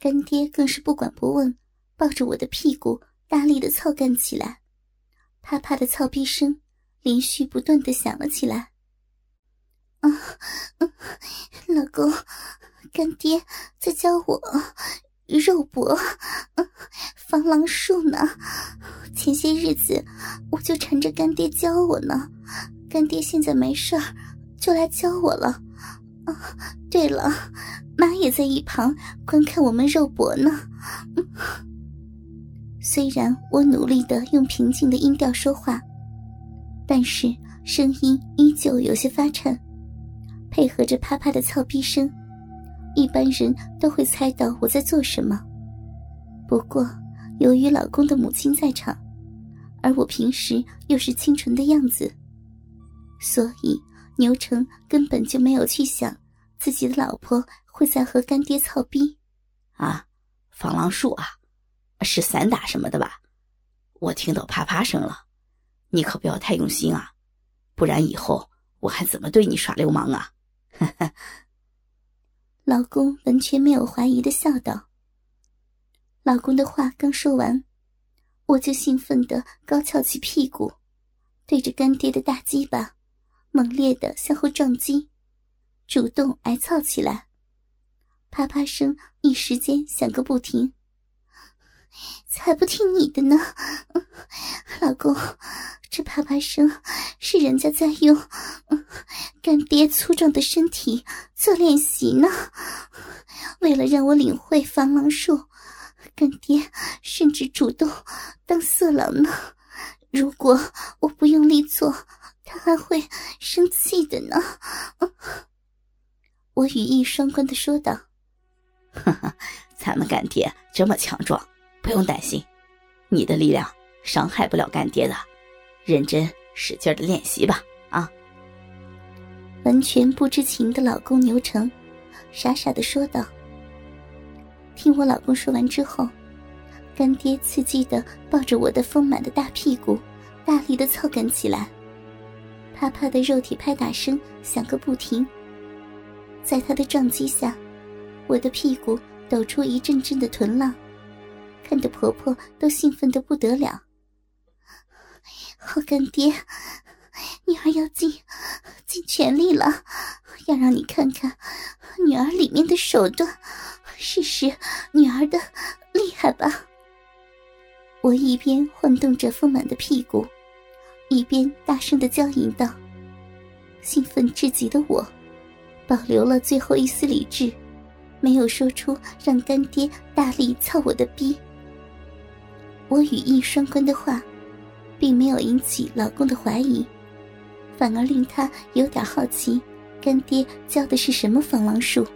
干爹更是不管不问，抱着我的屁股大力的操干起来，啪啪的操逼声连续不断的响了起来。啊，老公，干爹在教我肉搏，防狼术呢。前些日子我就缠着干爹教我呢，干爹现在没事儿，就来教我了。对了，妈也在一旁观看我们肉搏呢。虽然我努力的用平静的音调说话，但是声音依旧有些发颤，配合着啪啪的操逼声，一般人都会猜到我在做什么。不过，由于老公的母亲在场，而我平时又是清纯的样子，所以。牛成根本就没有去想自己的老婆会在和干爹操逼，啊，防狼术啊，是散打什么的吧？我听到啪啪声了，你可不要太用心啊，不然以后我还怎么对你耍流氓啊？老公完全没有怀疑的笑道。老公的话刚说完，我就兴奋的高翘起屁股，对着干爹的大鸡巴。猛烈的向后撞击，主动挨操起来，啪啪声一时间响个不停。才不听你的呢，老公，这啪啪声是人家在用干爹粗壮的身体做练习呢。为了让我领会防狼术，干爹甚至主动当色狼呢。如果我不用力做，他还会生气的呢。我语意双关的说道：“哈哈，咱们干爹这么强壮，不用担心，你的力量伤害不了干爹的。认真使劲的练习吧，啊！”完全不知情的老公牛成，傻傻的说道。听我老公说完之后，干爹刺激的抱着我的丰满的大屁股，大力的操干起来。啪啪的肉体拍打声响个不停，在他的撞击下，我的屁股抖出一阵阵的臀浪，看得婆婆都兴奋的不得了。好干爹，女儿要尽尽全力了，要让你看看女儿里面的手段，试试女儿的厉害吧。我一边晃动着丰满的屁股。一边大声的娇吟道：“兴奋至极的我，保留了最后一丝理智，没有说出让干爹大力操我的逼。我语意双关的话，并没有引起老公的怀疑，反而令他有点好奇，干爹教的是什么防狼术。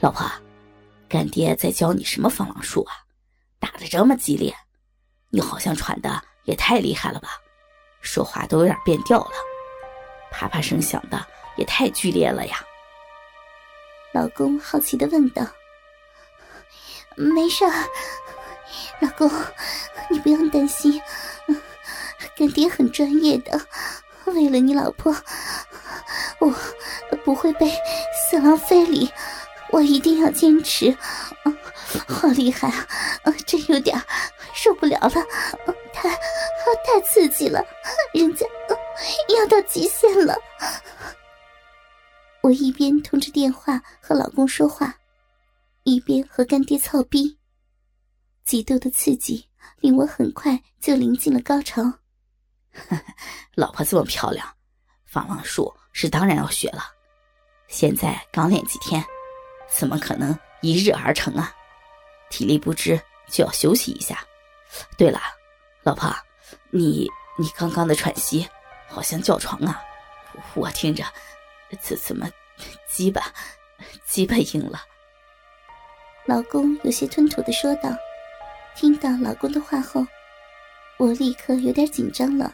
老婆，干爹在教你什么防狼术啊？打的这么激烈，你好像喘的也太厉害了吧？”说话都有点变调了，啪啪声响的也太剧烈了呀！老公好奇的问道：“没事，老公，你不用担心，干爹很专业的，为了你老婆，我不会被色狼非礼，我一定要坚持。好厉害啊，真有点受不了了，太太刺激了。”极限了，我一边通着电话和老公说话，一边和干爹操逼。极度的刺激令我很快就临近了高潮。老婆这么漂亮，防狼术是当然要学了。现在刚练几天，怎么可能一日而成啊？体力不支就要休息一下。对了，老婆，你。你刚刚的喘息，好像叫床啊！我听着，怎怎么，鸡巴，鸡巴硬了。老公有些吞吐的说道。听到老公的话后，我立刻有点紧张了，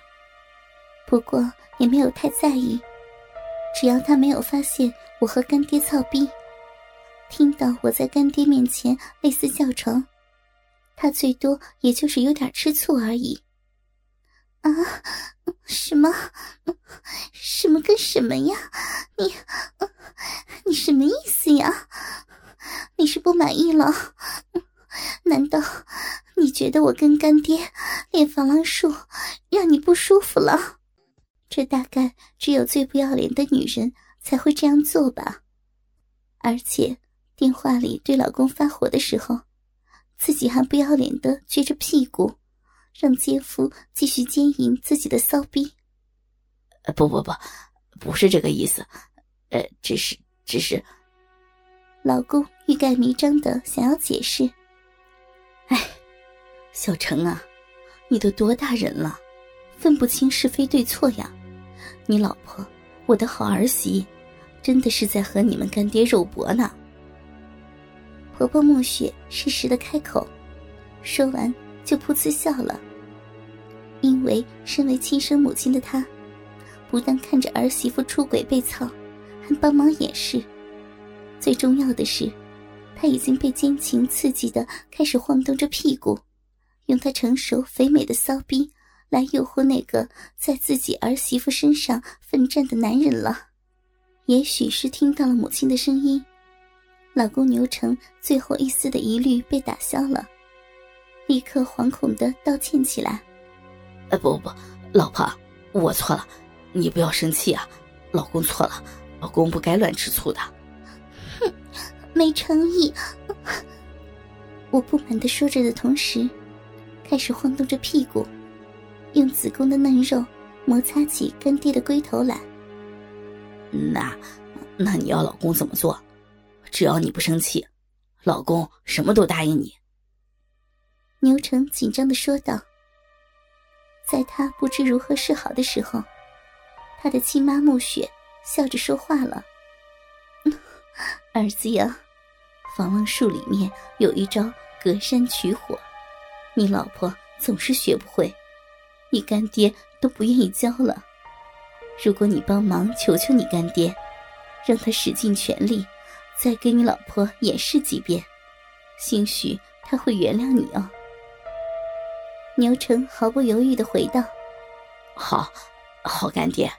不过也没有太在意，只要他没有发现我和干爹操逼，听到我在干爹面前类似叫床，他最多也就是有点吃醋而已。啊，什么？什么跟什么呀？你，你什么意思呀？你是不满意了？难道你觉得我跟干爹练防狼术让你不舒服了？这大概只有最不要脸的女人才会这样做吧。而且电话里对老公发火的时候，自己还不要脸的撅着屁股，让奸夫继续奸淫自己的骚逼。呃，不不不，不是这个意思，呃，只是只是。老公欲盖弥彰的想要解释。哎，小程啊，你都多大人了，分不清是非对错呀？你老婆，我的好儿媳，真的是在和你们干爹肉搏呢。婆婆暮雪适时的开口，说完就噗呲笑了。因为身为亲生母亲的她，不但看着儿媳妇出轨被操，还帮忙掩饰。最重要的是，他已经被奸情刺激的开始晃动着屁股，用他成熟肥美的骚逼来诱惑那个在自己儿媳妇身上奋战的男人了。也许是听到了母亲的声音，老公牛成最后一丝的疑虑被打消了，立刻惶恐的道歉起来：“哎，不不不，老婆，我错了，你不要生气啊，老公错了，老公不该乱吃醋的。”哼，没诚意！我不满的说着的同时，开始晃动着屁股，用子宫的嫩肉摩擦起干爹的龟头来。那，那你要老公怎么做？只要你不生气，老公什么都答应你。牛成紧张的说道。在他不知如何是好的时候，他的亲妈暮雪笑着说话了。儿子呀，防狼术里面有一招隔山取火，你老婆总是学不会，你干爹都不愿意教了。如果你帮忙求求你干爹，让他使尽全力，再给你老婆演示几遍，兴许他会原谅你哦。牛成毫不犹豫的回道：“好，好干爹，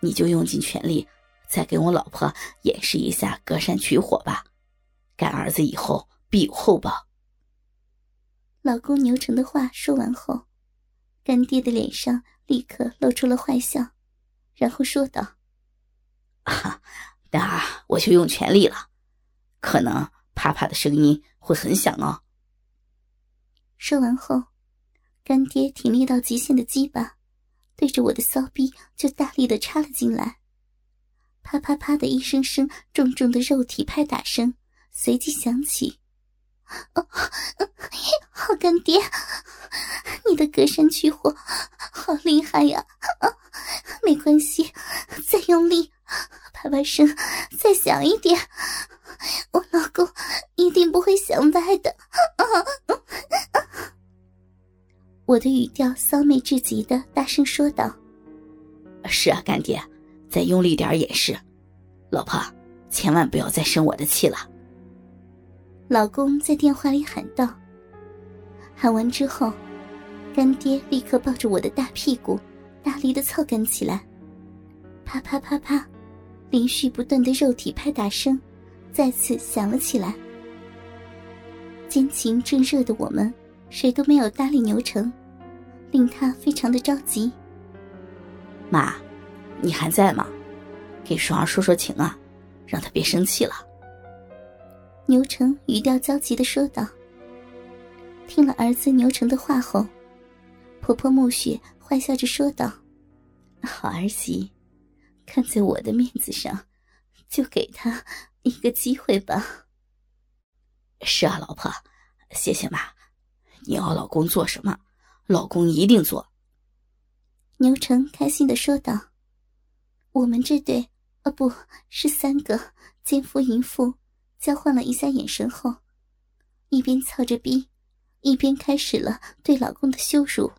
你就用尽全力。”再给我老婆演示一下隔山取火吧，干儿子以后必有厚报。老公牛成的话说完后，干爹的脸上立刻露出了坏笑，然后说道：“啊，那我就用全力了，可能啪啪的声音会很响哦。”说完后，干爹挺力到极限的鸡巴，对着我的骚逼就大力的插了进来。啪啪啪的一声声重重的肉体拍打声随即响起。哦，好干爹，你的隔山取火好厉害呀！没关系，再用力，啪啪声再响一点，我老公一定不会想歪的。我的语调骚媚至极的大声说道：“是啊，干爹。”再用力点演示，老婆，千万不要再生我的气了。老公在电话里喊道。喊完之后，干爹立刻抱着我的大屁股，大力的操干起来。啪啪啪啪，连续不断的肉体拍打声再次响了起来。奸情正热的我们，谁都没有搭理牛成，令他非常的着急。妈。你还在吗？给双儿说说情啊，让他别生气了。牛成语调焦急的说道。听了儿子牛成的话后，婆婆暮雪坏笑着说道：“好儿媳，看在我的面子上，就给他一个机会吧。”是啊，老婆，谢谢妈。你要老公做什么，老公一定做。牛成开心的说道。我们这对，啊，不是三个奸夫淫妇，交换了一下眼神后，一边操着逼，一边开始了对老公的羞辱。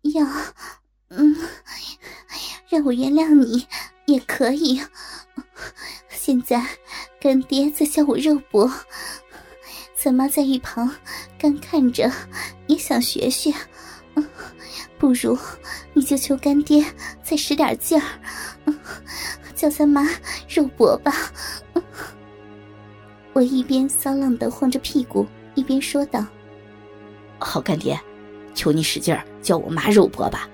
要，嗯，让我原谅你也可以。现在干爹在教我肉搏，咱妈在一旁干看着，也想学学。不如你就求干爹再使点劲儿，叫咱妈肉搏吧。我一边骚浪的晃着屁股，一边说道：“好干爹，求你使劲儿叫我妈肉搏吧。”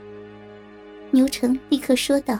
牛成立刻说道。